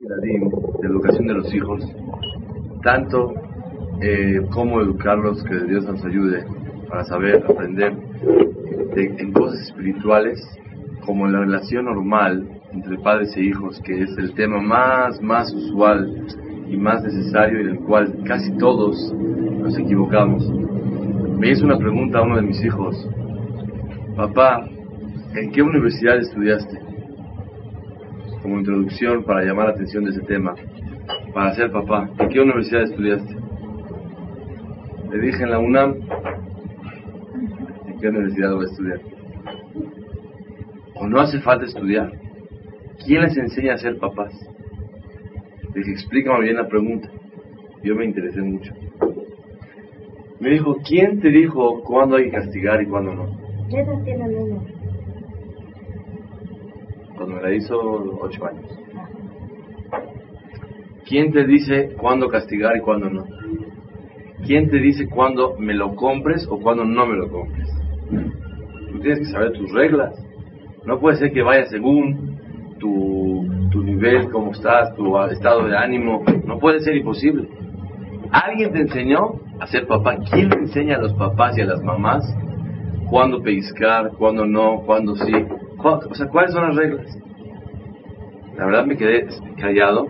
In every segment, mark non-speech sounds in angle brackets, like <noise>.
De educación de los hijos, tanto eh, cómo educarlos, que Dios nos ayude para saber, aprender en cosas espirituales, como en la relación normal entre padres e hijos, que es el tema más, más usual y más necesario en el cual casi todos nos equivocamos. Me hizo una pregunta a uno de mis hijos, papá, ¿en qué universidad estudiaste? Como introducción para llamar la atención de ese tema, para ser papá, ¿en qué universidad estudiaste? Le dije en la UNAM, ¿en qué universidad voy a estudiar? O no hace falta estudiar. ¿Quién les enseña a ser papás? Le dije, explícame bien la pregunta. Yo me interesé mucho. Me dijo, ¿quién te dijo cuándo hay que castigar y cuándo no? ¿Qué edad tiene el niño? Cuando me la hizo ocho años. ¿Quién te dice cuándo castigar y cuándo no? ¿Quién te dice cuándo me lo compres o cuándo no me lo compres? Tú tienes que saber tus reglas. No puede ser que vaya según tu, tu nivel, cómo estás, tu estado de ánimo. No puede ser imposible. ¿Alguien te enseñó a ser papá? ¿Quién le enseña a los papás y a las mamás cuándo pellizcar, cuándo no, cuándo sí? O sea, ¿cuáles son las reglas? La verdad me quedé callado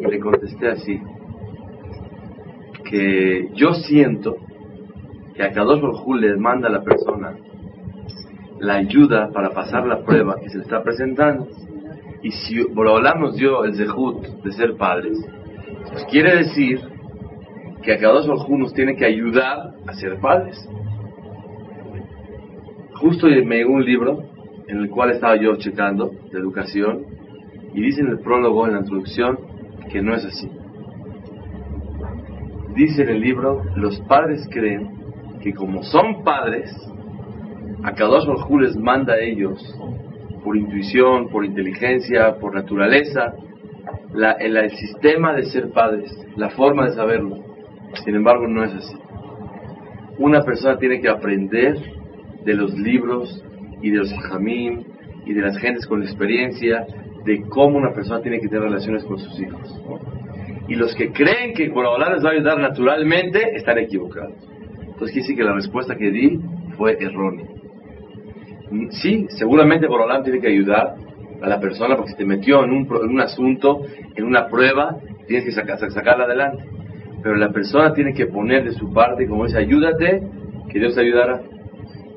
y le contesté así que yo siento que a Kadosh Baruj le manda a la persona la ayuda para pasar la prueba que se le está presentando. Y si Borolam nos dio el zehut de ser padres, pues quiere decir que a Kadosh Baruj nos tiene que ayudar a ser padres. Justo me llegó un libro en el cual estaba yo checando de educación y dice en el prólogo, en la introducción, que no es así dice en el libro, los padres creen que como son padres, a Kadosh Baruj les manda a ellos, por intuición, por inteligencia, por naturaleza, la, el, el, sistema de ser padres, la forma de saberlo. Sin embargo, no es así. Una persona tiene que aprender de los libros y de los jamín y de las gentes con experiencia de cómo una persona tiene que tener relaciones con sus hijos. Y los que creen que Borolam les va a ayudar naturalmente están equivocados. Entonces quiere decir que la respuesta que di fue errónea. Sí, seguramente Borolam tiene que ayudar a la persona porque si te metió en un, en un asunto, en una prueba, tienes que sacar, sacarla adelante. Pero la persona tiene que poner de su parte, como dice, ayúdate, que Dios te ayudará.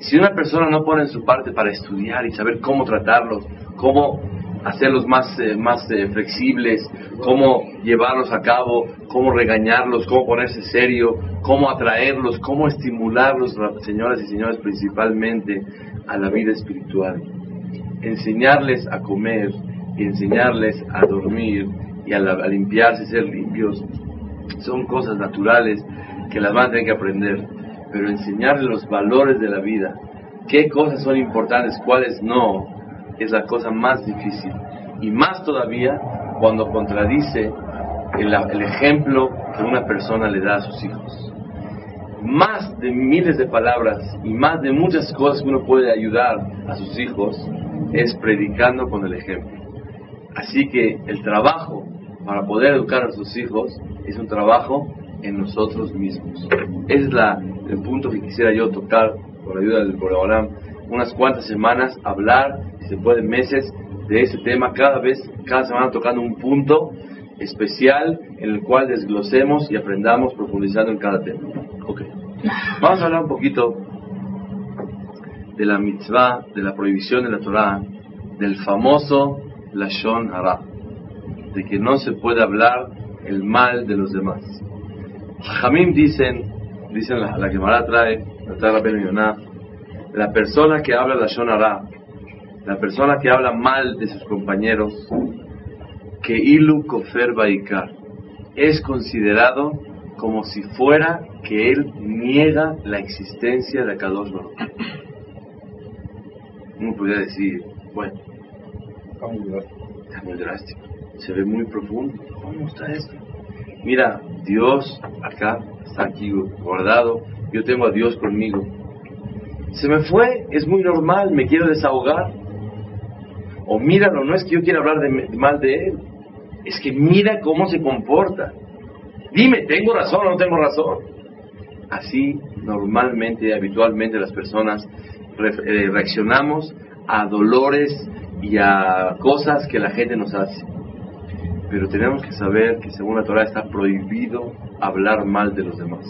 Si una persona no pone en su parte para estudiar y saber cómo tratarlos, cómo hacerlos más, eh, más eh, flexibles, cómo llevarlos a cabo, cómo regañarlos, cómo ponerse serio, cómo atraerlos, cómo estimularlos, señoras y señores, principalmente a la vida espiritual. Enseñarles a comer y enseñarles a dormir y a, a limpiarse, ser limpios, son cosas naturales que las van a tener que aprender, pero enseñarles los valores de la vida, qué cosas son importantes, cuáles no, es la cosa más difícil. Y más todavía cuando contradice el, el, ejemplo que una persona le da a sus hijos. Más de miles de palabras y más de muchas cosas que uno puede ayudar a sus hijos es predicando con el ejemplo. Así que el trabajo para poder educar a sus hijos es un trabajo en nosotros mismos. Ese es la, el punto que quisiera yo tocar con la ayuda del Boreolam unas cuantas semanas, hablar, si se puede meses, de ese tema, cada vez, cada semana tocando un punto especial en el cual desglosemos y aprendamos profundizando en cada tema. Okay. Vamos a hablar un poquito de la mitzvah, de la prohibición de la Torah, del famoso Lashon Hara, de que no se puede hablar el mal de los demás. Jamim dicen, dicen la, la Gemara trae, la trae la la persona que habla la Shonara, la persona que habla mal de sus compañeros, que Ilu Kofer Baikar es considerado como si fuera que él niega la existencia de Akadosh Baruch. Uno podría decir, bueno, está muy drástico, se ve muy profundo. ¿Cómo está esto? Mira, Dios acá está aquí guardado, yo tengo a Dios conmigo. Se me fue, es muy normal, me quiero desahogar. O míralo, no es que yo quiera hablar de, mal de él, es que mira cómo se comporta. Dime, ¿tengo razón o no tengo razón? Así normalmente, habitualmente las personas eh, reaccionamos a dolores y a cosas que la gente nos hace. Pero tenemos que saber que según la Torah está prohibido hablar mal de los demás.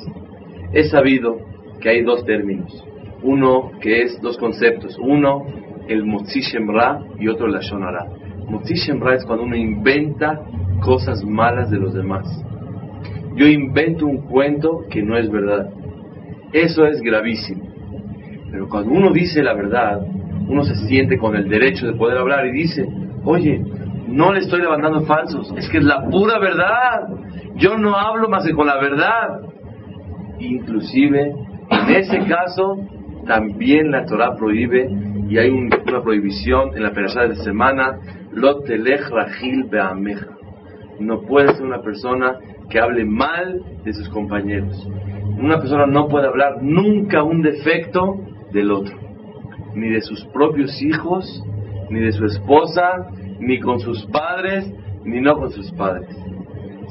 Es sabido que hay dos términos. Uno que es dos conceptos. Uno, el Motzi Shemra y otro el Lashon Hara. Motzi Shemra es cuando uno inventa cosas malas de los demás. Yo invento un cuento que no es verdad. Eso es gravísimo. Pero cuando uno dice la verdad, uno se siente con el derecho de poder hablar y dice, oye, no le estoy levantando falsos, es que es la pura verdad. Yo no hablo más que con la verdad. Inclusive, en ese caso, también la Torah prohíbe, y hay una prohibición en la persona de semana, Lot rajil beameja. No puede ser una persona que hable mal de sus compañeros. Una persona no puede hablar nunca un defecto del otro, ni de sus propios hijos, ni de su esposa, ni con sus padres, ni no con sus padres.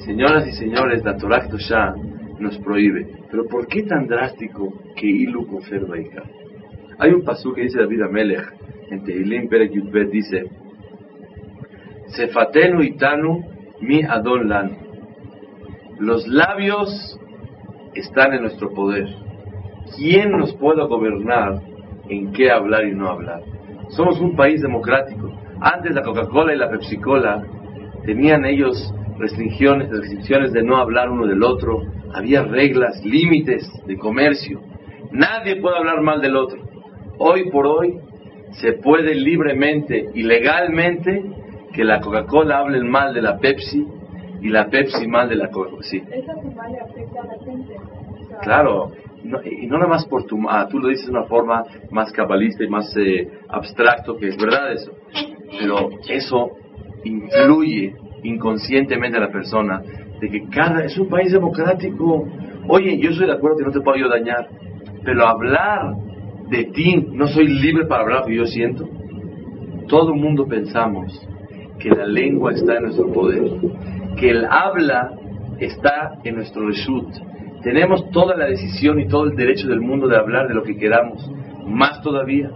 Señoras y señores, la Torah ya nos prohíbe. Pero ¿por qué tan drástico que Ilu Kofer Hay un pasú que dice David Amelech en Tehilim Perek Yudbet, dice Sefatenu itanu mi adon lan. Los labios están en nuestro poder. ¿Quién nos puede gobernar en qué hablar y no hablar? Somos un país democrático. Antes la Coca-Cola y la Pepsi-Cola tenían ellos restricciones, restricciones de no hablar uno del otro. Había reglas, límites de comercio. Nadie puede hablar mal del otro. Hoy por hoy se puede libremente y legalmente que la Coca-Cola hable mal de la Pepsi y la Pepsi mal de la Coca-Cola. Sí. Claro, y no nada más por tu... Ah, tú lo dices de una forma más cabalista y más eh, abstracto, que es verdad eso. <laughs> Pero eso influye inconscientemente a la persona de que cada... Es un país democrático. Oye, yo soy de acuerdo que no te puedo dañar, pero hablar de ti, no soy libre para hablar lo que yo siento. Todo el mundo pensamos que la lengua está en nuestro poder, que el habla está en nuestro reshut, tenemos toda la decisión y todo el derecho del mundo de hablar de lo que queramos. Más todavía,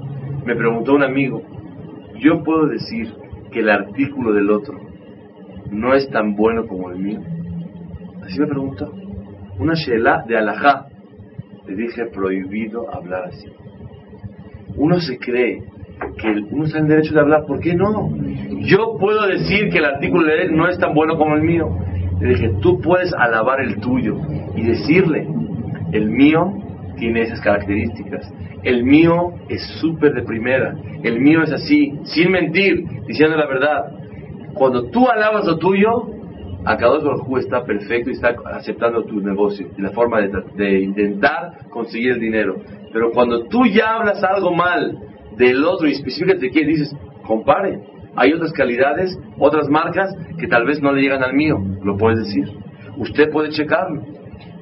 me preguntó un amigo, ¿yo puedo decir que el artículo del otro no es tan bueno como el mío? Así me preguntó. Una shela de alajá. Le dije, prohibido hablar así. Uno se cree que uno está en derecho de hablar, ¿por qué no? Yo puedo decir que el artículo de él no es tan bueno como el mío. Le dije, tú puedes alabar el tuyo y decirle, el mío tiene esas características, el mío es súper de primera, el mío es así, sin mentir, diciendo la verdad. Cuando tú alabas lo tuyo, Akadosh Baruj está perfecto y está aceptando tu negocio y la forma de, de, intentar conseguir el dinero. Pero cuando tú ya hablas algo mal del otro y específicamente de quién dices, compare, hay otras calidades, otras marcas que tal vez no le llegan al mío, lo puedes decir. Usted puede checarlo,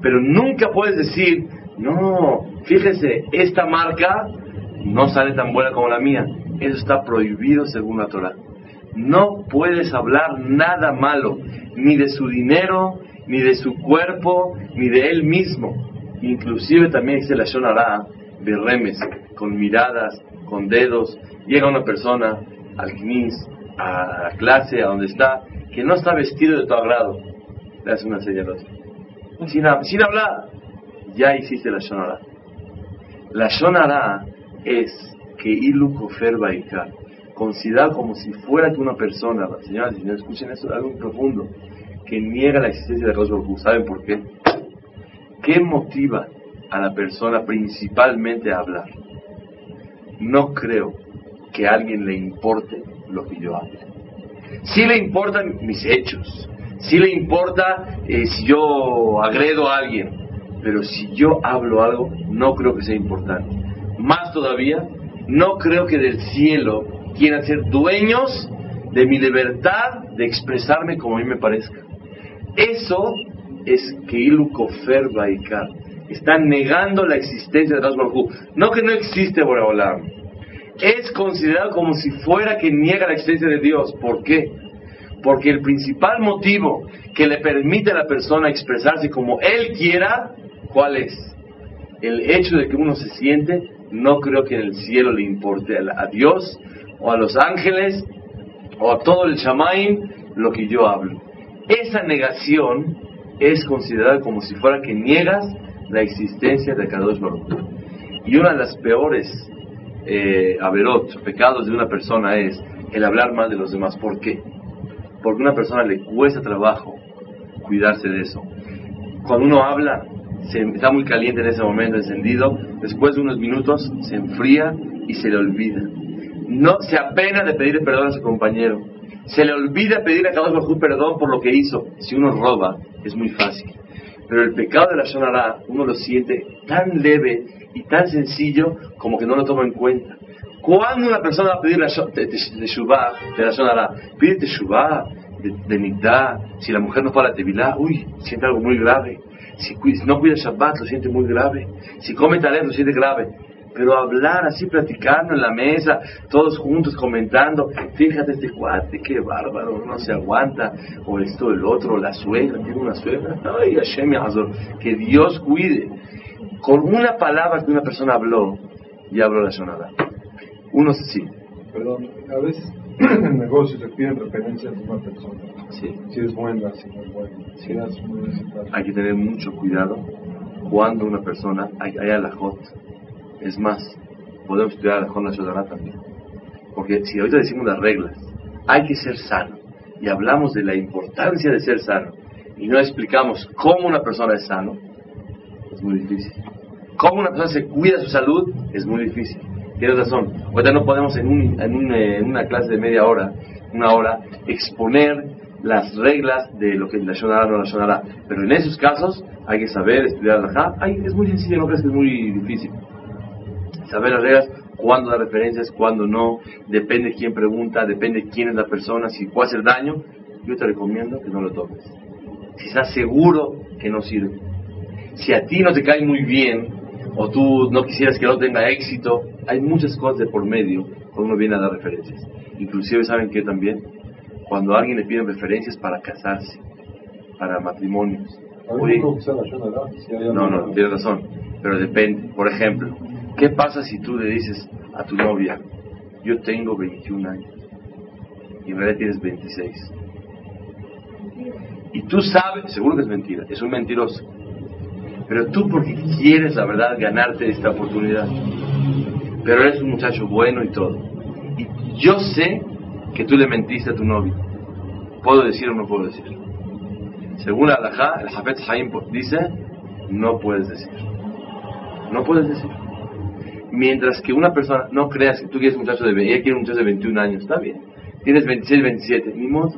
pero nunca puedes decir, no, fíjese, esta marca no sale tan buena como la mía. Eso está prohibido según la Torah. No puedes hablar nada malo, ni de su dinero, ni de su cuerpo, ni de él mismo. Inclusive también dice la Shonara de remes, con miradas, con dedos. Llega una persona al knis, a la clase, a donde está, que no está vestido de tu agrado, le hace una señal sin, sin hablar, ya hiciste la shonara. La shonara es que ilu kofer considera como si fuera una persona, señoras y señores, escuchen eso, algo profundo, que niega la existencia de Dios ¿Saben por qué? ¿Qué motiva a la persona principalmente a hablar? No creo que a alguien le importe lo que yo hable. Sí le importan mis hechos, sí le importa eh, si yo agredo a alguien, pero si yo hablo algo, no creo que sea importante. Más todavía, no creo que del cielo quieran ser dueños de mi libertad de expresarme como a mí me parezca. Eso es que Ilu Kofer Baikar. Están negando la existencia de Dios No que no existe Boreolam. Es considerado como si fuera que niega la existencia de Dios. ¿Por qué? Porque el principal motivo que le permite a la persona expresarse como él quiera, ¿cuál es? El hecho de que uno se siente, no creo que en el cielo le importe a Dios o a los ángeles o a todo el Shamaim lo que yo hablo. Esa negación es considerada como si fuera que niegas la existencia de Kadosh Baruch Y una de las peores eh, averot, pecados de una persona es el hablar mal de los demás. ¿Por qué? Porque a una persona le cuesta trabajo cuidarse de eso. Cuando uno habla, se, está muy caliente en ese momento, encendido, después de unos minutos se enfría y se le olvida. No se apena de pedirle perdón a su compañero. Se le olvida pedirle a Kadosh Baruj perdón por lo que hizo. Si uno roba, es muy fácil. Pero el pecado de la Shonara, uno lo siente tan leve y tan sencillo como que no lo toma en cuenta. Cuando una persona va a pedir la de, de la Shonara, pide Teshuvah, de, de si la mujer no fue a la Tevilá, uy, siente algo muy grave. Si, no cuida Shabbat, lo siente muy grave. Si come talento, lo siente grave pero hablar así, platicando en la mesa, todos juntos comentando, fíjate este cuate, qué bárbaro, no se aguanta, o esto, el otro, la suegra, tiene una suegra, ay, Hashem que Dios cuide. Con una palabra que una persona habló, ya habló la sonada. Uno sí. Perdón, a veces <clears throat> en negocios se piden referencias de una persona. Sí. Si es buena, si no es buena. Si es hay que tener mucho cuidado cuando una persona, hay, hay alajot, es más, podemos estudiar la Jonah Shodara también. Porque si ahorita decimos las reglas, hay que ser sano. Y hablamos de la importancia de ser sano. Y no explicamos cómo una persona es sano, es muy difícil. Cómo una persona se cuida su salud, es muy difícil. Tienes razón. Ahorita no podemos en, un, en, eh, una clase de media hora, una hora, exponer las reglas de lo que la Shonara no la Shonara. Pero en esos casos hay que saber estudiar la Es muy sencillo, no crees que es muy difícil saber las reglas, cuándo dar referencias, cuándo no, depende quién pregunta, depende quién es la persona, si puede hacer daño, yo te recomiendo que no lo tomes. Si estás seguro que no sirve. Si a ti no te cae muy bien, o tú no quisieras que no tenga éxito, hay muchas cosas de por medio cuando uno viene a dar referencias. Inclusive, ¿saben qué también? Cuando a alguien le piden referencias para casarse, para matrimonios. no, no, tienes razón, pero depende. Por ejemplo, ¿Qué pasa si tú le dices a tu novia, yo tengo 21 años y en realidad tienes 26? Y tú sabes, seguro que es mentira, es un mentiroso. Pero tú porque quieres, la verdad, ganarte esta oportunidad. Pero eres un muchacho bueno y todo. Y yo sé que tú le mentiste a tu novia. ¿Puedo decir o no puedo decir? Según la Alajá, el Hafez Haim dice, no puedes decir. No puedes decir. Mientras que una persona, no creas que tú quieres un muchacho de, ella quiere un muchacho de 21 años, está bien. Tienes 26, 27, ni modo.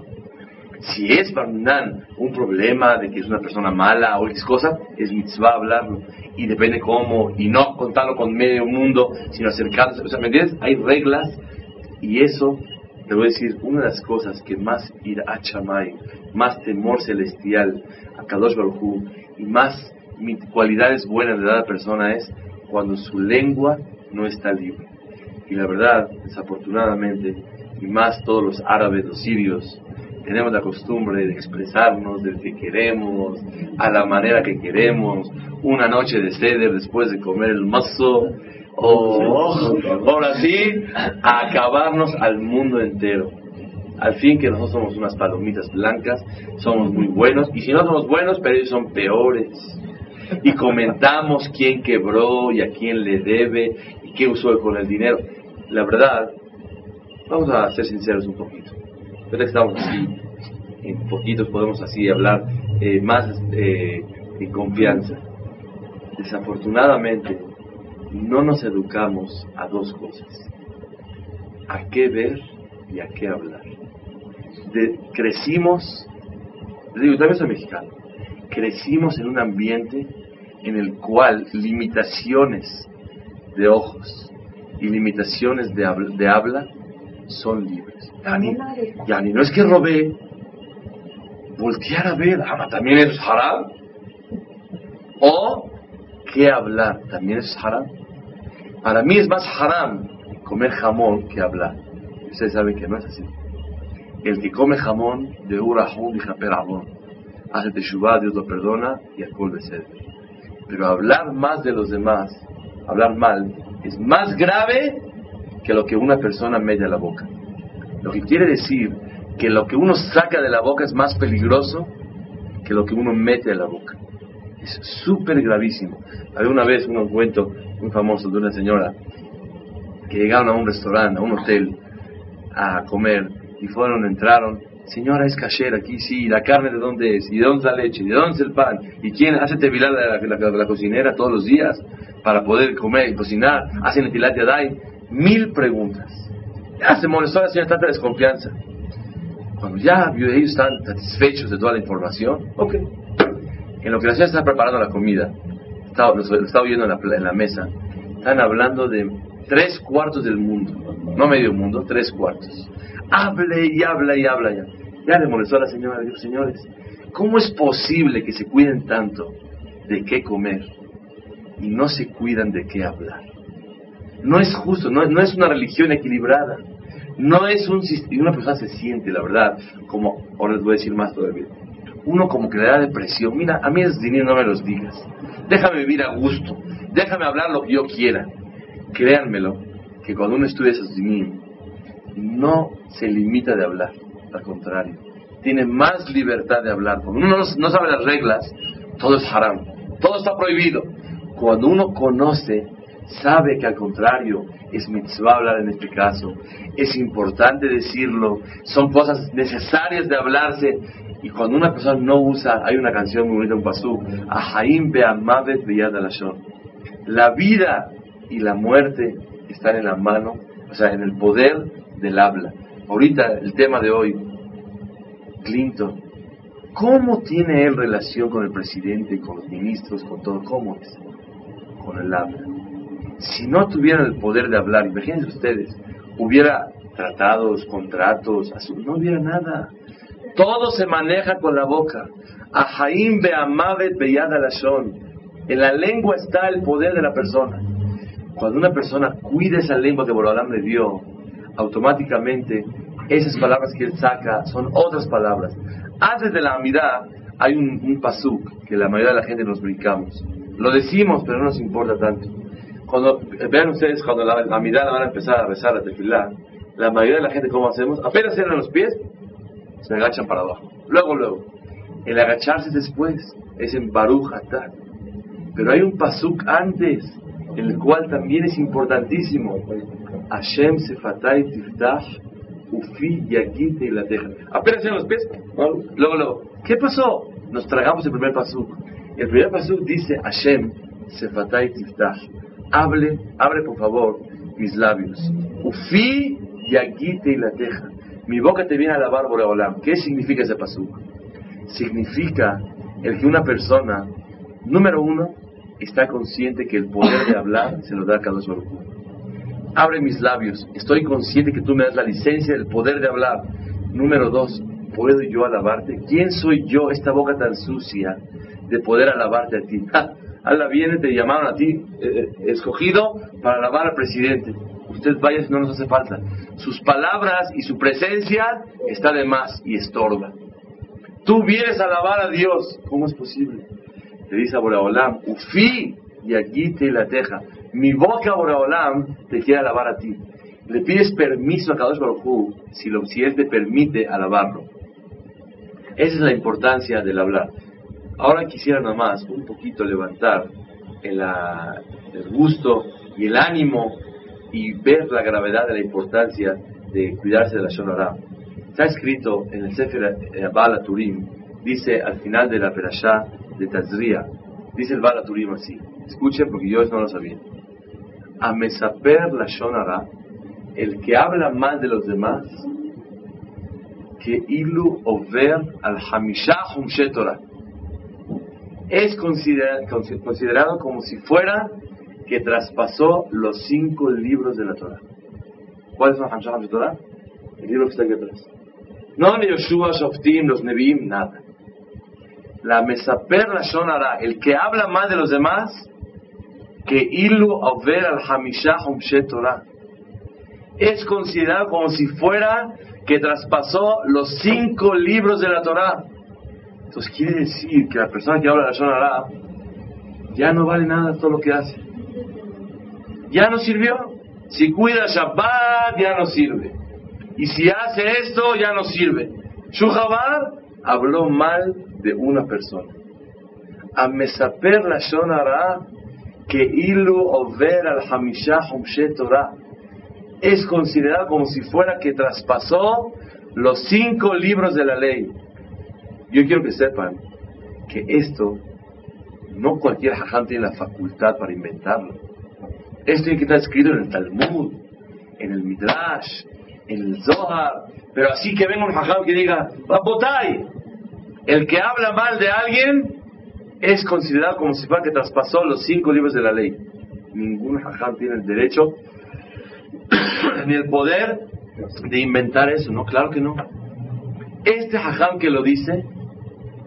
Si es Barminan un problema de que es una persona mala o X cosa, es mitzvah hablarlo. Y depende cómo, y no contarlo con medio mundo, sino acercarse. O sea, ¿me entiendes? Hay reglas y eso, te voy a decir, una de las cosas que más ir a Chamay, más temor celestial a Kadosh Baruj y más cualidades buenas de cada persona es cuando su lengua no está libre. Y la verdad, desafortunadamente, y más todos los árabes, los sirios, tenemos la costumbre de expresarnos del que queremos, a la manera que queremos, una noche de ceder después de comer el mazo, o ahora sí, a acabarnos al mundo entero. Al fin que nosotros somos unas palomitas blancas, somos muy buenos, y si no somos buenos, pero ellos son peores y comentamos quién quebró y a quién le debe y qué usó con el dinero. La verdad, vamos a ser sinceros un poquito. Ahorita estamos así, en poquitos podemos así hablar eh, más eh, en confianza. Desafortunadamente, no nos educamos a dos cosas. A qué ver y a qué hablar. crecimos, digo, también soy mexicano, crecimos en un ambiente en el cual limitaciones de ojos y limitaciones de de habla son libres. Yani, yani, no es que robé, voltear a ver, ah, también es haram. O que hablar, también es haram. Para mí es más haram comer jamón que hablar. Ustedes saben que no es así. El que come jamón de urahun y japerabón hace teshuvah, Dios lo perdona y alcohol de ser. Pero hablar más de los demás, hablar mal, es más grave que lo que una persona mete a la boca. Lo que quiere decir que lo que uno saca de la boca es más peligroso que lo que uno mete a la boca. Es súper gravísimo. Había una vez un cuento muy famoso de una señora que llegaron a un restaurante, a un hotel, a comer y fueron, entraron. Señora, es kasher aquí, sí, ¿la carne de dónde es? ¿Y de dónde la leche? ¿Y de dónde es el pan? ¿Y quién hace tevilar la, la, la, cocinera todos los días para poder comer y cocinar? ¿Hacen el tilate dai? Mil preguntas. Ya se molestó la señora, tanta desconfianza. Cuando ya ellos están satisfechos de toda la información, ok. En lo que la señora está preparando la comida, lo estaba oyendo en la, en la mesa, están hablando de tres cuartos del mundo, no medio mundo, tres cuartos. Hable y habla y habla ya. Ya le molestó a la señora, dijo, señores, ¿cómo es posible que se cuiden tanto de qué comer y no se cuidan de qué hablar? No es justo, no, no es una religión equilibrada. No es un y una persona se siente, la verdad, como, ahora les voy a decir más todavía, uno como que le da depresión, mira, a mí esos dinero no me los digas, déjame vivir a gusto, déjame hablar lo que yo quiera. Créanmelo, que cuando uno estudia esos dinero, no se limita de hablar, al contrario, tiene más libertad de hablar. Cuando uno no sabe las reglas, todo es haram, todo está prohibido. Cuando uno conoce sabe que al contrario es mitzvah hablar en este caso, es importante decirlo, son cosas necesarias de hablarse. Y cuando una persona no usa, hay una canción muy bonita, un pasú, Ahaim Be'amavet Alashon. La vida y la muerte están en la mano, o sea, en el poder del habla. Ahorita el tema de hoy, Clinton, ¿cómo tiene él relación con el presidente, con los ministros, con todo? ¿Cómo es? Con el habla si no tuvieran el poder de hablar, imagínense ustedes, hubiera tratados, contratos, no hubiera nada. Todo se maneja con la boca. Ahaim be'amavet beyad. En la lengua está el poder de la persona. Cuando una persona cuida esa lengua que Borolam le dio, automáticamente esas palabras que él saca son otras palabras. Antes de la amidad hay un, un pasuk que la mayoría de la gente nos brincamos. Lo decimos, pero no nos importa tanto. Cuando vean ustedes, cuando la, mirada van a empezar a rezar a tefilá, la mayoría de la gente, ¿cómo hacemos? Apenas cierran los pies, se agachan para abajo. Luego, luego. El agacharse después es en Baruch Atah. Pero hay un pasuk antes, en el cual también es importantísimo. Hashem sefatay tiftah ufi yagite la teja. Apenas cierran los pies, luego, luego. ¿Qué pasó? Nos tragamos el primer pasuk. El primer pasuk dice Hashem sefatay tiftah hable, abre por favor mis labios. Ufi yagite y la teja. Mi boca te viene a lavar Boreolam. ¿Qué significa ese pasú? Significa el que una persona, número uno, está consciente que el poder de hablar se lo da a cada uno. Abre mis labios. Estoy consciente que tú me das la licencia del poder de hablar. Número dos, ¿puedo yo alabarte? ¿Quién soy yo, esta boca tan sucia, de poder alabarte a ti? <laughs> Allah viene, te llamaron a ti, eh, eh, escogido para alabar al presidente. Usted vaya si no nos hace falta. Sus palabras y su presencia está de más y estorba. Tú vienes a alabar a Dios. ¿Cómo es posible? Te dice a Boraholam, Ufi y aquí te la teja. Mi boca, Boraholam, te quiere alabar a ti. Le pides permiso a Kadosh Baruj si, lo, si Él te permite alabarlo. Esa es la importancia del hablar. Ahora quisiera nada más un poquito levantar el, gusto y el ánimo y ver la gravedad de la importancia de cuidarse de la Shonara. Está escrito en el Sefer Bala Turim, dice al final de la Perashá de Tazria, dice el Bala Turim así, escuchen porque yo no lo sabía. A Mesaper la Shonara, el que habla más de los demás, que ilu over al hamishah Torah. Es considerado, como si fuera que traspasó los cinco libros de la Torah. ¿Cuáles son hamishah Torah? El libro que está aquí atrás. No ni Yoshua, Shoftim, los Nevi'im, nada. La Mesaper la Shonara, el que habla más de los demás, que ilu over al hamishah Torah. Es considerado como si fuera que traspasó los cinco libros de la Torah. Entonces quiere decir que la persona que habla la Shonara ya no vale nada todo lo que hace. Ya no sirvió. Si cuida Shabbat, ya no sirve. Y si hace esto, ya no sirve. Shuhabar habló mal de una persona. A mesaper la Shonara que ilu over al hamishah Torah es considerado como si fuera que traspasó los cinco libros de la ley. Yo quiero que sepan que esto no cualquier hajam tiene la facultad para inventarlo. Esto tiene que estar escrito en el Talmud, en el Midrash, en el Zohar. Pero así que venga un hajam que diga, Botay, el que habla mal de alguien es considerado como si fuera que traspasó los cinco libros de la ley. Ningún hajam tiene el derecho <coughs> ni el poder de inventar eso. No, claro que no. Este hajam que lo dice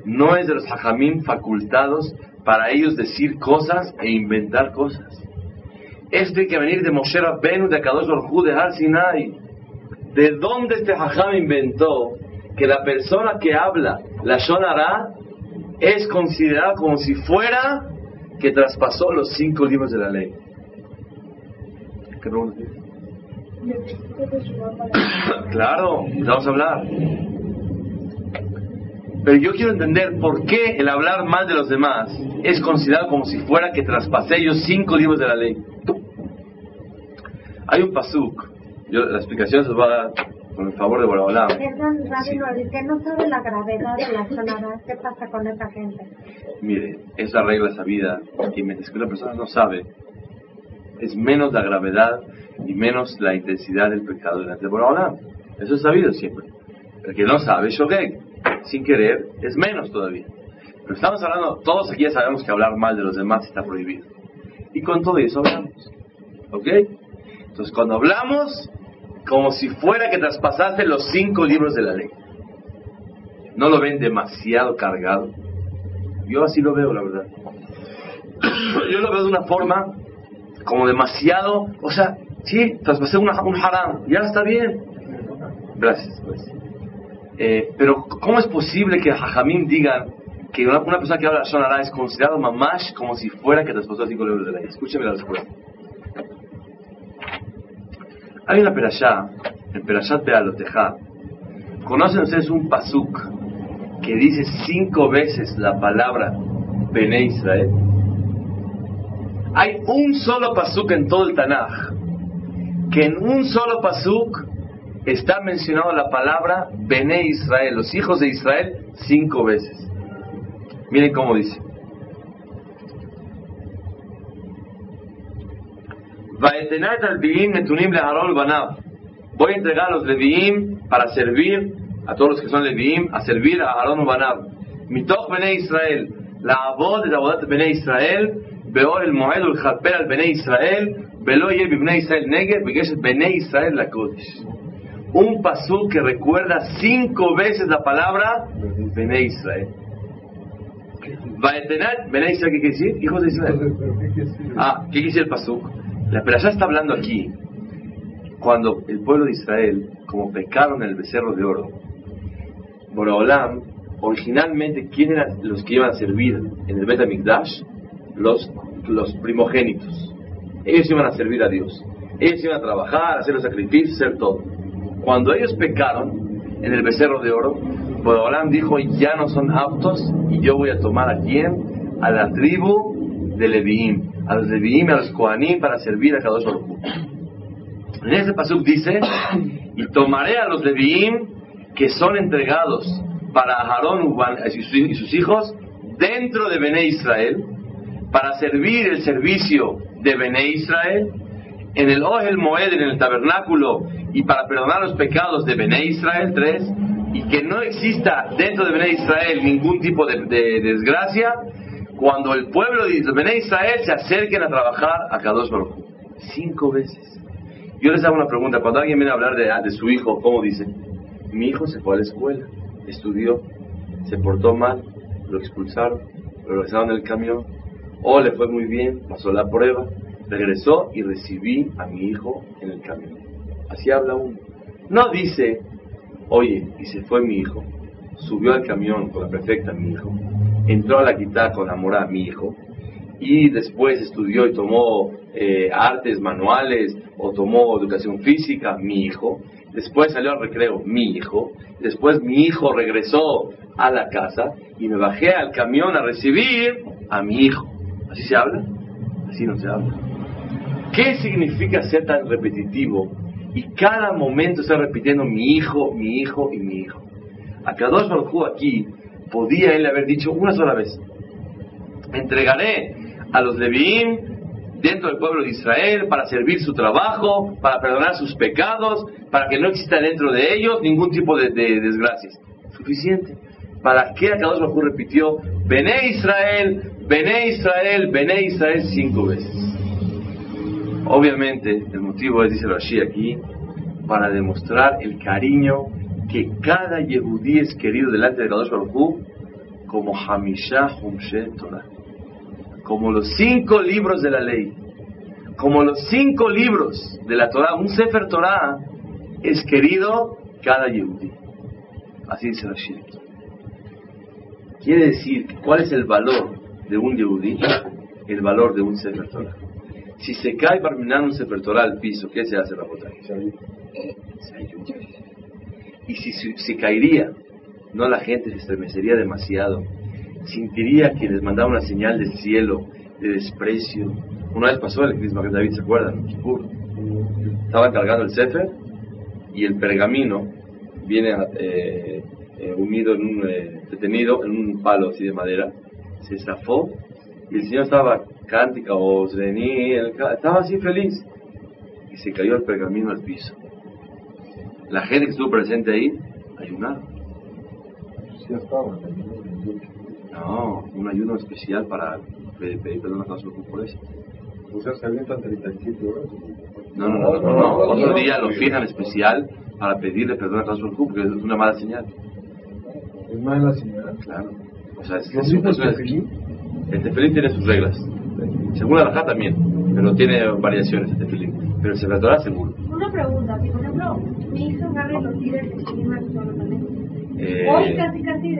no es de los hajamim facultados para ellos decir cosas e inventar cosas. Esto tiene que venir de Moshe Rabbenu, de Kadosh Baruj de Har Sinai. ¿De dónde este hajam inventó que la persona que habla la Shonara es considerada como si fuera que traspasó los cinco libros de la ley? ¿Qué <coughs> claro, vamos a hablar. Pero yo quiero entender por qué el hablar mal de los demás es considerado como si fuera que traspasé ellos cinco libros de la ley. Hay un pasuk, yo, la explicación se va a dar con el favor de Rabino, que no sabe la gravedad de la sonada, ¿qué pasa con esa gente? Mire, esa regla sabida, y mientras que una persona no sabe, es menos la gravedad y menos la intensidad del pecado delante de Boraholam. Eso es sabido siempre. El que no sabe, shogeg, sin querer, es menos todavía. Pero estamos hablando, todos aquí ya sabemos que hablar mal de los demás está prohibido. Y con todo eso hablamos. ¿Ok? Entonces, cuando hablamos, como si fuera que traspasaste los cinco libros de la ley. ¿No lo ven demasiado cargado? Yo así lo veo, la verdad. Yo lo veo de una forma como demasiado, o sea, sí, traspasé un haram, ya está bien. Gracias, pues. Eh, pero, ¿cómo es posible que Jajamín digan que una, persona que habla Shonara es considerado mamash como si fuera que traspasó cinco libros de ley? Escúcheme la respuesta. Hay una perashá, el perashat Bealoteja. ¿Conocen ustedes un pasuk que dice cinco veces la palabra Bene Israel? Hay un solo pasuk en todo el Tanaj, que en un solo pasuk está mencionado la palabra Bene Israel, los hijos de Israel, cinco veces. Miren cómo dice. Voy a entregar a los Leviim para servir a todos los que son Leviim, a servir a Aarón Banab. Mitoch Bene Israel, la voz de la Bene Israel, Beor el Moed el Japer al Bene Israel, Velo y Bene Israel porque es Bene Israel la Kodesh. Un pasú que recuerda cinco veces la palabra Bene Israel. Vaetenat, Bene Israel, ¿qué quiere decir? Hijos de Israel. Ah, ¿qué quiere decir el pasú? La ya está hablando aquí cuando el pueblo de Israel, como pecaron el becerro de oro, Boraholam, originalmente, ¿quién eran los que iban a servir en el Bet los, los primogénitos. Ellos iban a servir a Dios. Ellos iban a trabajar, hacer los sacrificios, hacer todo. Cuando ellos pecaron en el becerro de oro, Boraholam dijo, ya no son aptos y yo voy a tomar a quién? A la tribu de Leviim, a los Leviim, a los Kohanim para servir a Kadosh Baruj En ese pasuk dice, y tomaré a los Leviim que son entregados para Aarón y sus hijos dentro de Bene Israel, para servir el servicio de Bene Israel, en el Ohel Moed, en el tabernáculo, y para perdonar los pecados de Bene Israel, tres, y que no exista dentro de Bené Israel ningún tipo de, desgracia cuando el pueblo de Bené Israel se acerquen a trabajar a Kadosh Baruj Cinco veces. Yo les hago una pregunta. Cuando alguien viene a hablar de, su hijo, ¿cómo dice? Mi hijo se fue a la escuela, estudió, se portó mal, lo expulsaron, lo regresaron en el camión, o le fue muy bien, pasó la prueba, regresó y recibí a mi hijo en el camión. Así habla uno. No dice, oye, y se fue mi hijo, subió al camión con la perfecta mi hijo, entró a la guitarra con amor a mi hijo, y después estudió y tomó eh, artes manuales o tomó educación física, mi hijo, después salió al recreo, mi hijo, después mi hijo regresó a la casa y me bajé al camión a recibir a mi hijo. ¿Así se habla? Así no se habla. ¿Qué significa ser tan repetitivo y cada momento estar repitiendo mi hijo, mi hijo y mi hijo? A Kadosh Baruj aquí podía él haber dicho una sola vez: entregaré a los Leviim dentro del pueblo de Israel para servir su trabajo, para perdonar sus pecados, para que no exista dentro de ellos ningún tipo de, desgracias. Suficiente. ¿Para qué Akadosh Baruj repitió Bené Israel, Bené Israel, Bené Israel cinco veces? Obviamente, el motivo es, dice Rashi aquí, para demostrar el cariño que cada Yehudí es querido delante de Akadosh Baruj como Hamishah Humshet Torah como los cinco libros de la ley, como los cinco libros de la Torah, un Sefer Torah es querido cada Yehudi. Así dice Rashid. Quiere decir, ¿cuál es el valor de un Yehudi? El valor de un Sefer Torah. Si se cae para mirar un Sefer Torah al piso, ¿qué se hace, Rabotai? Se ayuda. Y si se caería, no la gente se estremecería demasiado sentiría que les mandaba una señal del cielo de desprecio. Una vez pasó el Crisma que David se acuerdan, Estaba cargando el Sefer y el pergamino viene eh, eh, unido en un eh, detenido en un palo así de madera. Se zafó y el Señor estaba cántica o estaba así feliz y se cayó el pergamino al piso. La gente que estuvo presente ahí estaba. No, un ayuno especial para pedir perdón a Dios por eso. O sea, se avientan 37 horas. No, no, no, no, no. Otro día lo fijan especial para pedirle perdón a Dios porque es una mala señal. ¿Es mala señal? Claro. O sea, es, es, el tefilín tiene sus reglas. Según la Rajá también, pero tiene variaciones el tefilín. Pero el Sefer seguro. Una pregunta, si por ejemplo mi hijo agarra los tiros de eh, Hoy casi casi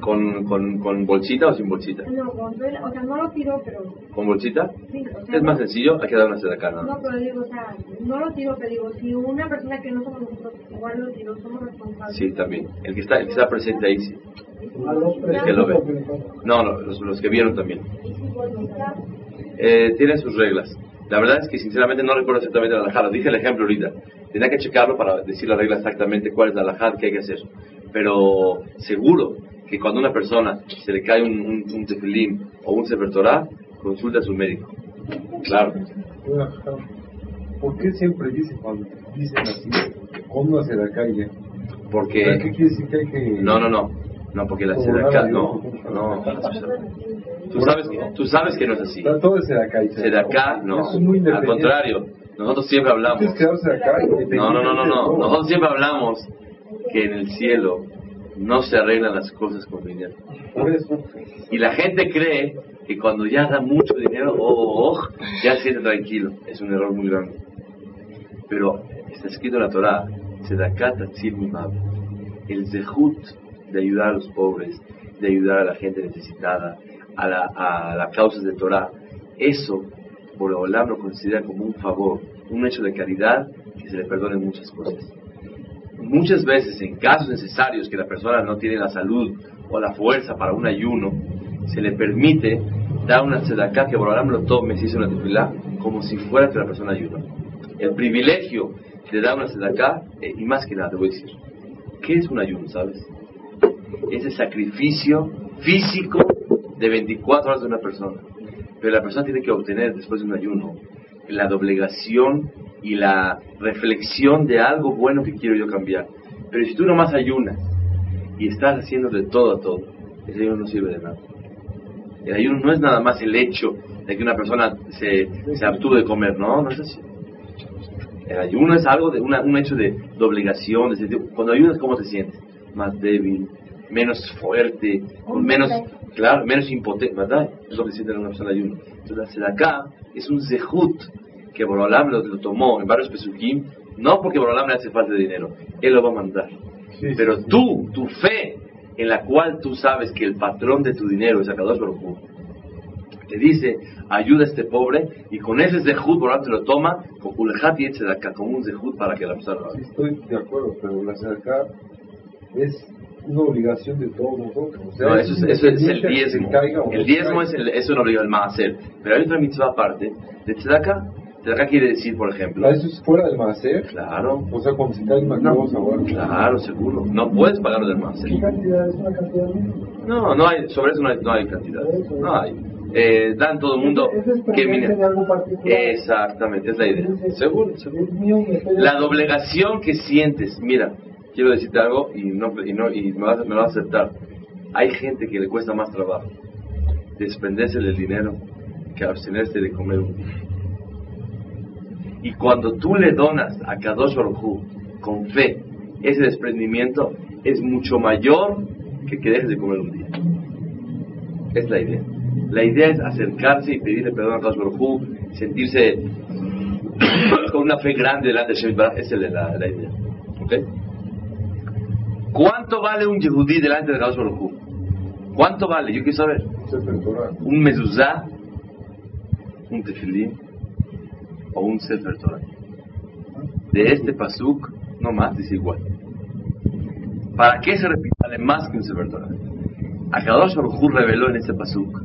¿Con, con, ¿Con bolsita o sin bolsita? No, con, o sea, no lo tiro, pero... ¿Con bolsita? Sí, o sea, es más sencillo, hay que dar una acá, ¿no? No, pero digo, o sea, no lo tiro, pero digo, si una persona que no somos nosotros igual lo tiro, somos responsables. Sí, también. El que está, el que está presente ahí, sí. Que lo ve. No, no los, los que vieron también. Eh, tiene sus reglas. La verdad es que sinceramente no recuerdo exactamente la alajada. Dije el ejemplo ahorita. Tenía que checarlo para decir la regla exactamente cuál es la alajada que hay que hacer pero seguro que cuando a una persona se le cae un, un, un tefilín o un sefer consulta a su médico. Claro. ¿Por qué siempre dicen cuando dicen así, cuando se la cae? Porque... ¿Qué quiere decir que hay que...? No, no, no. No, porque la sedaká, no, no. Tú sabes, tú sabes que no es así. Todo es sedaká. no. Al contrario, nosotros siempre hablamos. No, no, no, no, no. Nosotros siempre hablamos que en el cielo no se arreglan las cosas con dinero. Y la gente cree que cuando ya da mucho dinero, oh, oh, oh, ya se siente tranquilo. Es un error muy grande. Pero está escrito en la Torah, el zehut de ayudar a los pobres, de ayudar a la gente necesitada, a, la, a las causas de Torah, eso por Olam lo considera como un favor, un hecho de caridad que se le perdonen muchas cosas muchas veces en casos necesarios que la persona no tiene la salud o la fuerza para un ayuno, se le permite dar una tzedakah que Borolam lo tome si hizo una tefilá como si fuera que la persona ayuda. El privilegio de dar una tzedakah, eh, y más que nada te voy a decir, ¿qué es un ayuno, sabes? Es el sacrificio físico de 24 horas de una persona. Pero la persona tiene que obtener después de un ayuno la doblegación y la reflexión de algo bueno que quiero yo cambiar. Pero si tú nomás ayunas y estás haciendo de todo a todo, ese ayuno no sirve de nada. El ayuno no es nada más el hecho de que una persona se, se abstuvo de comer, no, no es así. El ayuno es algo de un hecho de, obligación. cuando ayunas, ¿cómo te sientes? Más débil, menos fuerte, menos, claro, menos impotente, ¿verdad? Es lo que siente una persona de ayuno. Entonces, la acá es un zehut que Borolam lo, tomó en varios pesukim, no porque Borolam le hace falta de dinero, él lo va a mandar. Pero tú, tu fe, en la cual tú sabes que el patrón de tu dinero es Akadosh Baruj te dice, ayuda a este pobre, y con ese zehut, Borolam te lo toma, con Kulejat y acá como un zehut para que la persona lo haga. Sí, estoy de acuerdo, pero la acá es una obligación de todos nosotros. no, eso es, eso es el diezmo. El diezmo es, el, es una obligación, el hacer. Pero hay otra mitzvah aparte, de tzedakah, acá quiere decir, por ejemplo. ¿Eso es fuera del maaser? Claro. O sea, cuando se cae una no, ahora. Claro, seguro. No puedes pagarlo del maaser. ¿Qué cantidad es una cantidad No, no hay, sobre eso no hay, no hay cantidad. No hay. Eh, dan todo el mundo que Exactamente, es la idea. Seguro, seguro. La doblegación que sientes, mira, quiero decirte algo y no y no y me vas, me vas a aceptar. Hay gente que le cuesta más trabajo desprenderse del dinero que abstenerse de comer un día. Y cuando tú le donas a Kadosh Baruj con fe ese desprendimiento, es mucho mayor que que dejes de comer un día. Es la idea. La idea es acercarse y pedirle perdón a Kadosh Baruj sentirse <coughs> con una fe grande delante de Shem es la, la idea. ¿Ok? ¿Cuánto vale un Yehudí delante de Kadosh Baruj ¿Cuánto vale? Yo quiero saber. Un mezuzá, un tefilín, o un Sefer Torah. De este pasuk, no más, dice igual. ¿Para qué se repite más que un Sefer Torah? Akadosh Baruj reveló en este pasuk.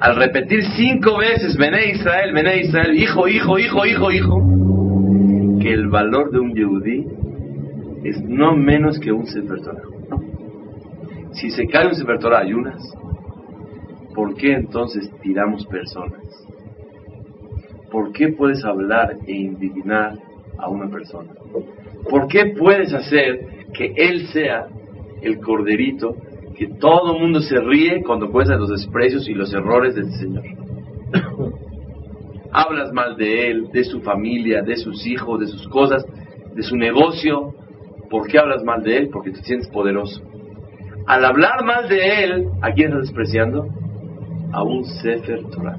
Al repetir cinco veces, Bene Israel, Bene Israel, hijo, hijo, hijo, hijo, hijo, que el valor de un Yehudí es no menos que un Sefer. Si se cae un Sefer Torah ayunas, ¿por qué entonces tiramos personas? ¿por qué puedes hablar e indignar a una persona? ¿Por qué puedes hacer que él sea el corderito que todo el mundo se ríe cuando cuentas los desprecios y los errores del Señor? <coughs> Hablas mal de él, de su familia, de sus hijos, de sus cosas, de su negocio. ¿Por qué hablas mal de él? Porque te sientes poderoso. Al hablar mal de él, ¿a quién estás despreciando? A un Sefer Torah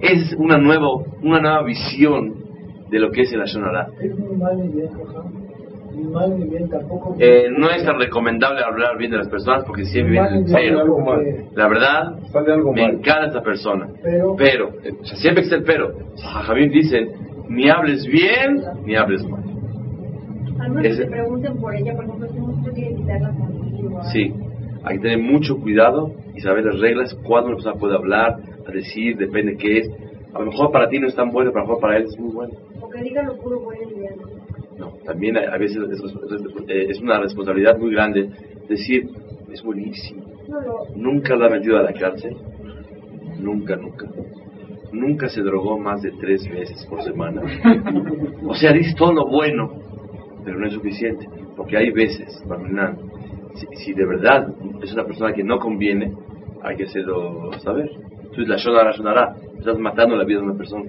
es una, nuevo, una nueva visión de lo que es el Ashonara. Eh, no es tan recomendable hablar bien de las personas porque siempre viene el pero. La verdad, me encanta esta persona. Pero, siempre existe el pero. Javier dicen, ni hables bien, ni hables mal. Te pregunten por ella, por ejemplo, Sí, hay que tener mucho cuidado y saber las reglas, cuándo una persona puede hablar, a decir, depende qué es. A lo mejor para ti no es tan bueno, pero a lo mejor para él es muy bueno. Porque diga lo puro bueno No, también a veces eh, es, una responsabilidad muy grande decir, es buenísimo. Nunca lo ha metido a la cárcel. Nunca, nunca. Nunca se drogó más de tres veces por semana. <laughs> o sea, dice todo lo bueno, pero no es suficiente. Porque hay veces, si, si de verdad es una persona que no conviene, hay que hacerlo saber. Entonces la Shonara Shonara, estás matando la vida de una persona.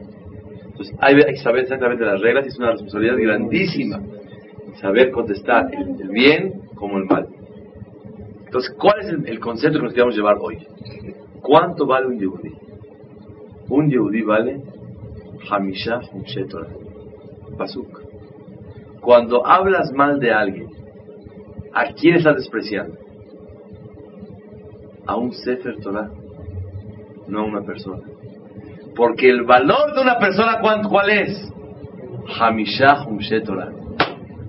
Entonces hay, que saber exactamente las reglas y es una responsabilidad grandísima saber contestar el, bien como el mal. Entonces, ¿cuál es el, concepto que nos queremos llevar hoy? ¿Cuánto vale un Yehudi? Un Yehudi vale Hamisha Humshetorah. Pasuk. Cuando hablas mal de alguien, ¿a quién estás despreciando? A un Sefer Torah no una persona. Porque el valor de una persona, ¿cuál es? Hamishah Humshetorah.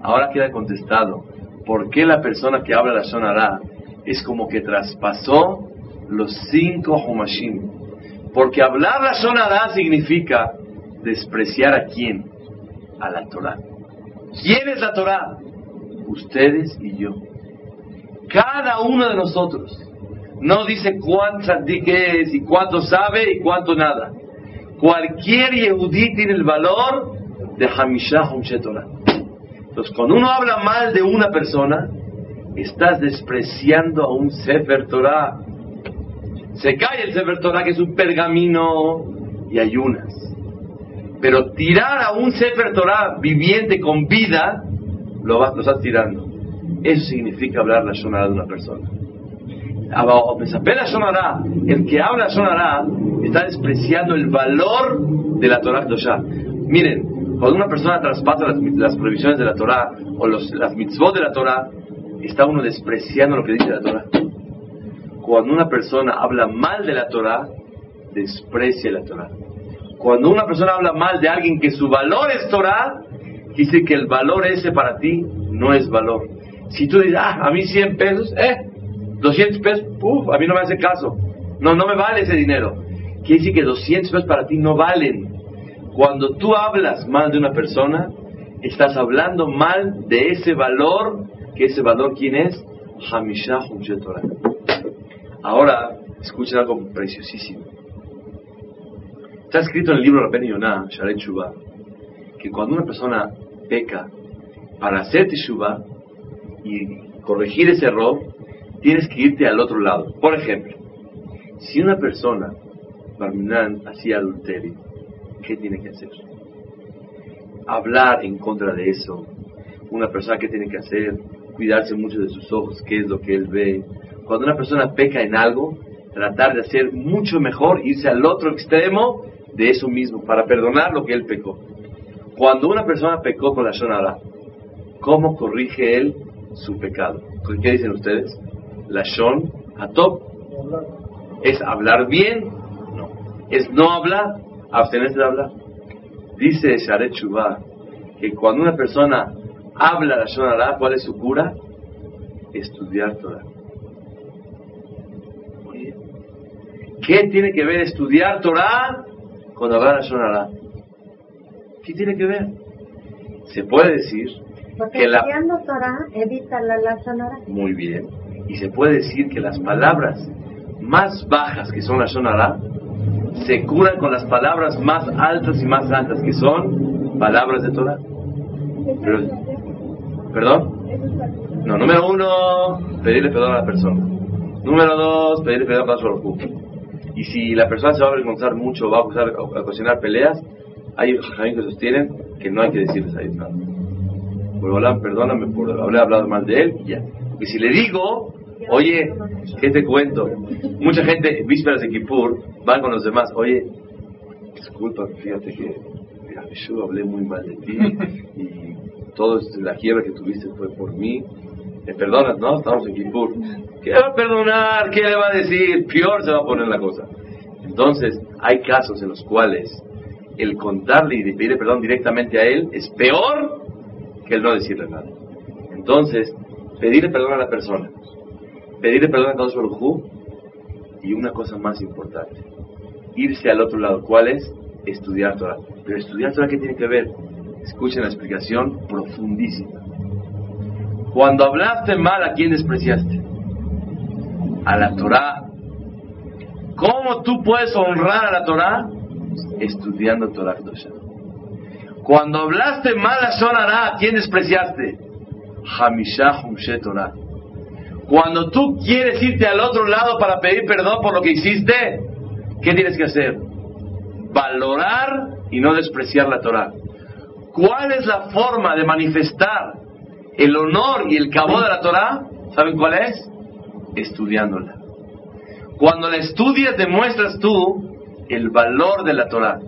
Ahora queda contestado. ¿Por qué la persona que habla la Shonara es como que traspasó los cinco Humashim? Porque hablar la Shonara significa despreciar a quién? A la Torah. ¿Quién es la Torah? Ustedes y yo. Cada uno de nosotros. No dice cuánto es y cuánto sabe y cuánto nada. Cualquier Yehudí tiene el valor de Hamishah Humshetorah. Entonces cuando uno habla mal de una persona, estás despreciando a un Sefer Torah. Se cae el Sefer Torah, que es un pergamino, y ayunas. Pero tirar a un Sefer Torah viviente con vida, lo, vas, lo estás tirando. Eso significa hablar la Shonara de una persona. El que habla Shonara está despreciando el valor de la Torah Kedoshá. Miren, cuando una persona traspasa las, prohibiciones de la Torah o los, las mitzvot de la Torah, está uno despreciando lo que dice la Torah. Cuando una persona habla mal de la Torah, desprecia la Torah. Cuando una persona habla mal de alguien que su valor es Torah, dice que el valor ese para ti no es valor. Si tú dices, ah, a mí 100 pesos, eh, 200 pesos, uff, a mí no me hace caso. No, no me vale ese dinero. Quiere decir que 200 pesos para ti no valen. Cuando tú hablas mal de una persona, estás hablando mal de ese valor, que ese valor, ¿quién es? Hamishah Torah. Ahora, escuchen algo preciosísimo. Está escrito en el libro Rabben Yonah, Sharet Shuvah, que cuando una persona peca para hacer Teshuvah y corregir ese error, tienes que irte al otro lado. Por ejemplo, si una persona, Barminan, hacía adulterio, ¿qué tiene que hacer? Hablar en contra de eso. Una persona, ¿qué tiene que hacer? Cuidarse mucho de sus ojos, qué es lo que él ve. Cuando una persona peca en algo, tratar de hacer mucho mejor, irse al otro extremo de eso mismo, para perdonar lo que él pecó. Cuando una persona pecó con la Shonara, ¿cómo corrige él su pecado? ¿Qué dicen ustedes? La Shon Atop. ¿Es hablar bien? No. ¿Es no hablar? Abstenerse de hablar. Dice Sharet Shuvah que cuando una persona habla la Shon ¿cuál es su cura? Estudiar Torah. ¿Qué tiene que ver estudiar Torah hablar la Shon ¿Qué tiene que ver? Se puede decir Porque que la... Torah evita la, la Muy bien y se puede decir que las palabras más bajas que son la Shonara se curan con las palabras más altas y más altas que son palabras de Torah. ¿Perdón? No, número uno, pedirle perdón a la persona. Número dos, pedirle perdón a la Y si la persona se va a avergonzar mucho, va a, ocasionar peleas, hay jajamín que sostienen que no hay que decirles a nada. Por perdóname por haber hablado mal de él y. Y si le digo, Oye, ¿qué te cuento? Mucha gente, vísperas de Kippur, van con los demás. Oye, disculpa, fíjate que yo hablé muy mal de ti toda la quiebra que tuviste fue por mí. ¿Me perdonas, no? Estamos en Kippur. ¿Qué va a perdonar? ¿Qué le va a decir? Peor se va a poner la cosa. Entonces, hay casos en los cuales el contarle y pedirle perdón directamente a él es peor que el no decirle nada. Entonces, pedirle perdón a la persona pedirle perdón a Dios Baruj y una cosa más importante, irse al otro lado. ¿Cuál es? Estudiar Torah. Pero estudiar Torah, ¿qué tiene que ver? Escuchen la explicación profundísima. Cuando hablaste mal, ¿a quién despreciaste? A la Torah. ¿Cómo tú puedes honrar a la Torah? Estudiando Torah Cuando hablaste mal a Sonará, ¿a quién despreciaste? Hamishah Humshe Torah. Cuando tú quieres irte al otro lado para pedir perdón por lo que hiciste, ¿qué tienes que hacer? Valorar y no despreciar la Torah. ¿Cuál es la forma de manifestar el honor y el cabo de la Torah? ¿Saben cuál es? Estudiándola. Cuando la estudias demuestras tú el valor de la Torah.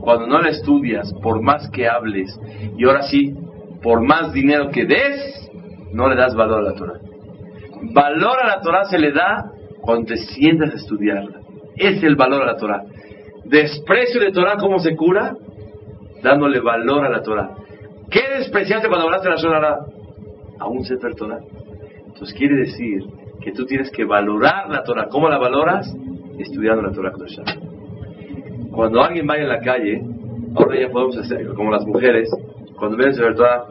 Cuando no la estudias, por más que hables, y ahora sí, por más dinero que des, no le das valor a la Torah. Valor a la Torah se le da cuando te sientas a estudiarla. Es el valor a la Torah. Desprecio de Torah, ¿cómo se cura? Dándole valor a la Torah. ¿Qué despreciaste cuando hablaste de la Torah? A un Sefer Torah. Entonces quiere decir que tú tienes que valorar la Torah. ¿Cómo la valoras? Estudiando la Torah Cuando alguien vaya en la calle, ahora ya podemos hacer como las mujeres, cuando ven el Sefer Torah,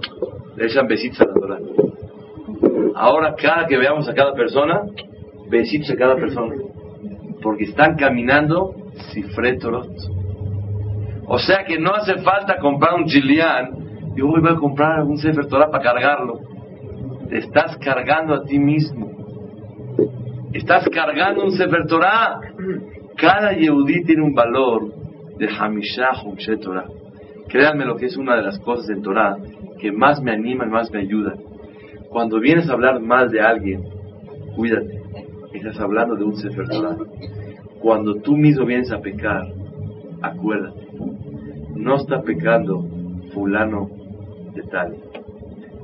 le echan besitos a la Torah. Ahora cada que veamos a cada persona, besitos a cada persona. Porque están caminando cifretorot. O sea que no hace falta comprar un chilián Yo voy a comprar un Sefer Torah para cargarlo. Te estás cargando a ti mismo. Estás cargando un Sefer Torah. Cada Yehudí tiene un valor de Hamishah Humshe Torah. Créanme lo que es una de las cosas en Torah que más me animan, más me ayudan. Cuando vienes a hablar mal de alguien, cuídate. Estás hablando de un Sefer Torah. Cuando tú mismo vienes a pecar, acuérdate. No está pecando fulano de tal,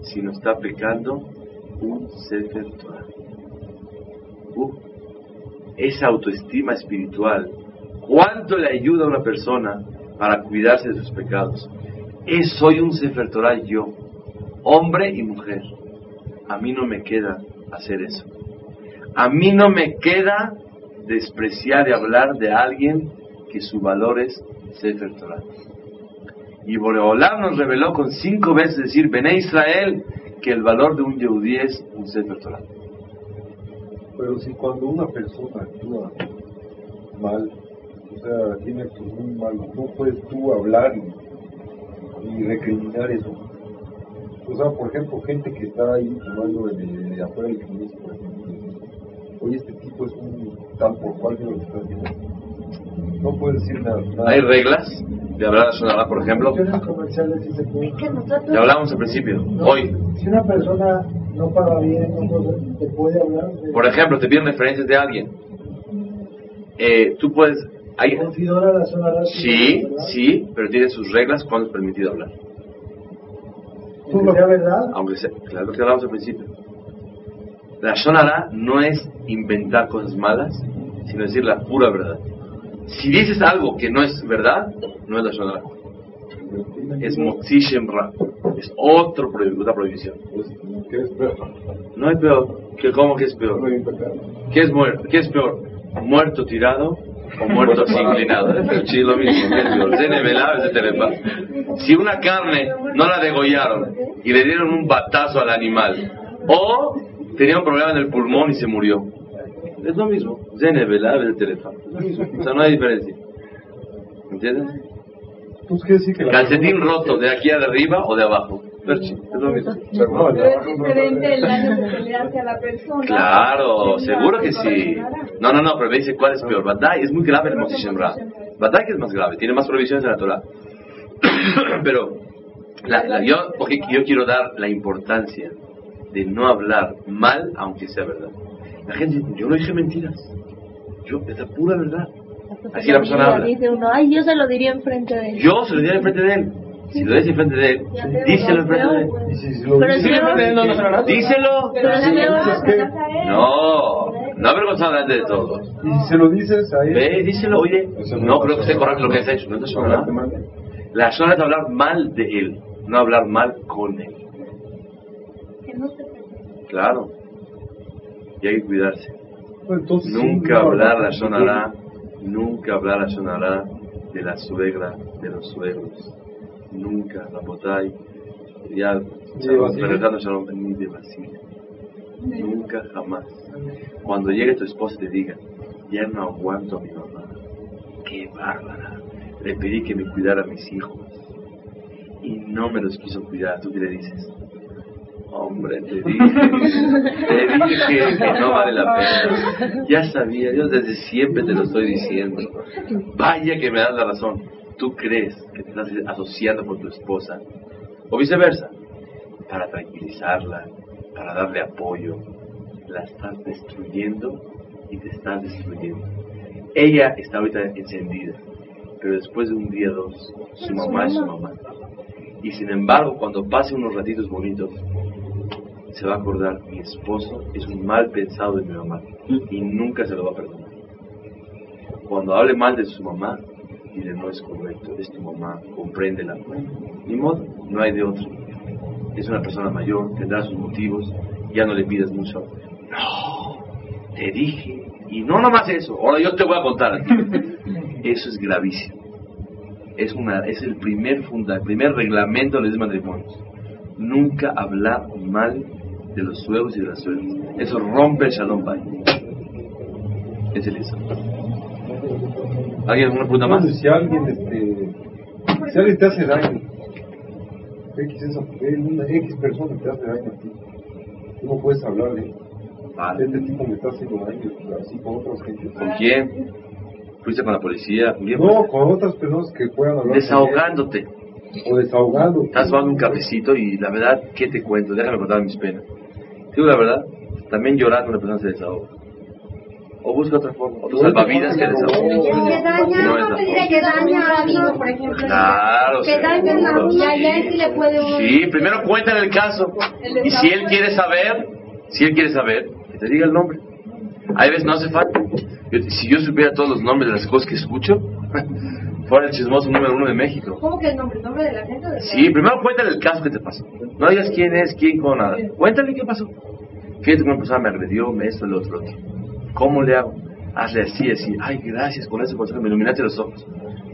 sino está pecando un Sefer Torah. Uh, esa autoestima espiritual, ¿cuánto le ayuda a una persona para cuidarse de sus pecados? Es, soy un Sefer Torah yo, hombre y mujer. A mí no me queda hacer eso. A mí no me queda despreciar y hablar de alguien que su valor es Sefer Torah. Y Boreolam nos reveló con cinco veces decir, Bené Israel, que el valor de un Yehudí es un Sefer Torah. Pero si cuando una persona actúa mal, o sea, tiene muy malos, no puedes tú hablar y, recriminar eso. O sea, por ejemplo, gente que está ahí tomando de, afuera del crimen, por ejemplo, oye, este tipo es un tal por cual que lo está haciendo. No puedes decir nada. ¿Hay reglas de hablar a Sonará, por ejemplo? Ya hablamos al principio, hoy. Si una persona no paga bien, no te puede hablar. Por ejemplo, te piden referencias de alguien. Eh, tú puedes. Hay... la zona Sí, sí, pero tiene sus reglas cuando es permitido hablar. Aunque sea verdad. Aunque sea, claro que hablamos al principio. La Shonara no es inventar cosas malas, sino decir la pura verdad. Si dices algo que no es verdad, no es la Shonara. Es Motzi Ra. Es otro, otra prohibición. ¿Qué es peor? No es peor. ¿Qué, ¿Cómo que es peor? ¿Qué es, muerto? ¿Qué es peor? ¿Muerto tirado o <laughs> muerto así inclinado? Sí, lo mismo. Si una carne no la degollaron y le dieron un batazo al animal, o tenía un problema en el pulmón y se murió, es lo mismo. Zenebela de teléfono. O sea, no hay diferencia. ¿Entiendes? Pues, ¿qué decir que Calcetín roto, ¿de aquí a de arriba o de abajo? Es lo mismo. Pero es diferente el daño que se le hace a la persona. Claro, seguro que sí. No, no, no, pero me dice cuál es peor. Badai es muy grave el Moshe Shemra. Badai que es más grave, tiene más provisiones en la Torah. <coughs> pero la, yo, porque yo quiero dar la importancia de no hablar mal, aunque sea verdad. La gente dice, yo no dije mentiras. Yo, es la pura verdad. Así la persona habla. Dice uno, ay, yo se lo diría enfrente de él. Yo se lo diría enfrente de él. Si lo dices enfrente de él, díselo enfrente de él. Pero si enfrente de él, no, no, Díselo. No, no avergonzado delante de todos. Y si se lo dices a él. Ve, díselo, oye. No creo que esté correcto lo que has hecho. No te nada. La zona es hablar mal de él, no hablar mal con él. Claro. Y hay que cuidarse. Nunca hablar la sonará Nunca hablar a Shonará de la suegra de los suegros. Nunca, Rapotay. Ya, regresando Shalom, ni de Basile. Nunca, jamás. Cuando llegue tu esposa y te diga, ya no aguanto a mi mamá. Qué bárbara. Le pedí que me cuidara a mis hijos. Y no me los quiso cuidar. ¿Tú qué le dices? Hombre, te dije, te dije que no vale la pena. Ya sabía, yo desde siempre te lo estoy diciendo. Vaya que me das la razón. Tú crees que te estás asociando con tu esposa, o viceversa, para tranquilizarla, para darle apoyo. La estás destruyendo y te estás destruyendo. Ella está ahorita encendida, pero después de un día o dos, su mamá es su mamá. Y sin embargo, cuando pase unos ratitos bonitos, se va a acordar, mi esposo es un mal pensado de mi mamá y nunca se lo va a perdonar. Cuando hable mal de su mamá, dile no es correcto, es tu mamá, compréndela. Ni modo, no hay de otro. Es una persona mayor, tendrá sus motivos, ya no le pidas mucho. No, te dije, y no nomás eso, ahora yo te voy a contar. <laughs> Eso es gravísimo. Es, una, es el primer funda, el primer reglamento de los matrimonios. Nunca hablar mal de los suegros y de las suegras. Eso rompe el Shalom Bay. Es el eso. ¿Alguien alguna pregunta más? Si alguien, este, si alguien te hace daño, X, esa, una X persona te hace daño a ti. No puedes hablar de Vale. este tipo me está haciendo daño, así con otras gentes. ¿Con quién? ¿Fuiste con la policía? ¿Con quién No, con otras personas que puedan hablar. Desahogándote. con él, O desahogando. Estás tomando un cafecito y la verdad, ¿qué te cuento? Déjame contar mis penas. Digo la verdad, también llorando una persona se desahoga. O busca otra forma, otro salvavidas que desahoga. Que daña, No no que daña a uno, por ejemplo. Claro, Que daña a y allá sí. sí le puede uno. Sí, primero cuéntale el caso. Y si él quiere saber, si él quiere saber, que te diga el nombre. Hay veces no hace falta. Si yo supiera todos los nombres de las cosas que escucho, fuera el chismoso número uno de México. ¿Cómo que el nombre? ¿El nombre de la gente? de Sí, primero cuéntale el caso que te pasó. No digas quién es, quién, con nada. Cuéntale qué pasó. Fíjate una persona me agredió, me esto, lo otro, otro. ¿Cómo le hago? Hazle así, así. Ay, gracias con ese consejo, me iluminaste los ojos.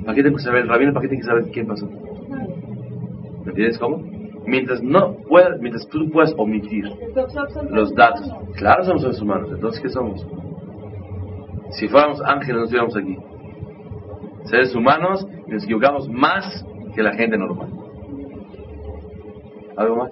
¿Para qué tengo que saber, Rabino, para qué tengo que saber quién pasó? ¿Me entiendes cómo? Mientras no puedas, mientras tú puedas omitir los datos. Claro, somos seres humanos. Entonces, ¿qué somos? Si fuéramos ángeles, no estuviéramos aquí. Seres humanos y nos equivocamos más que la gente normal. ¿Algo más?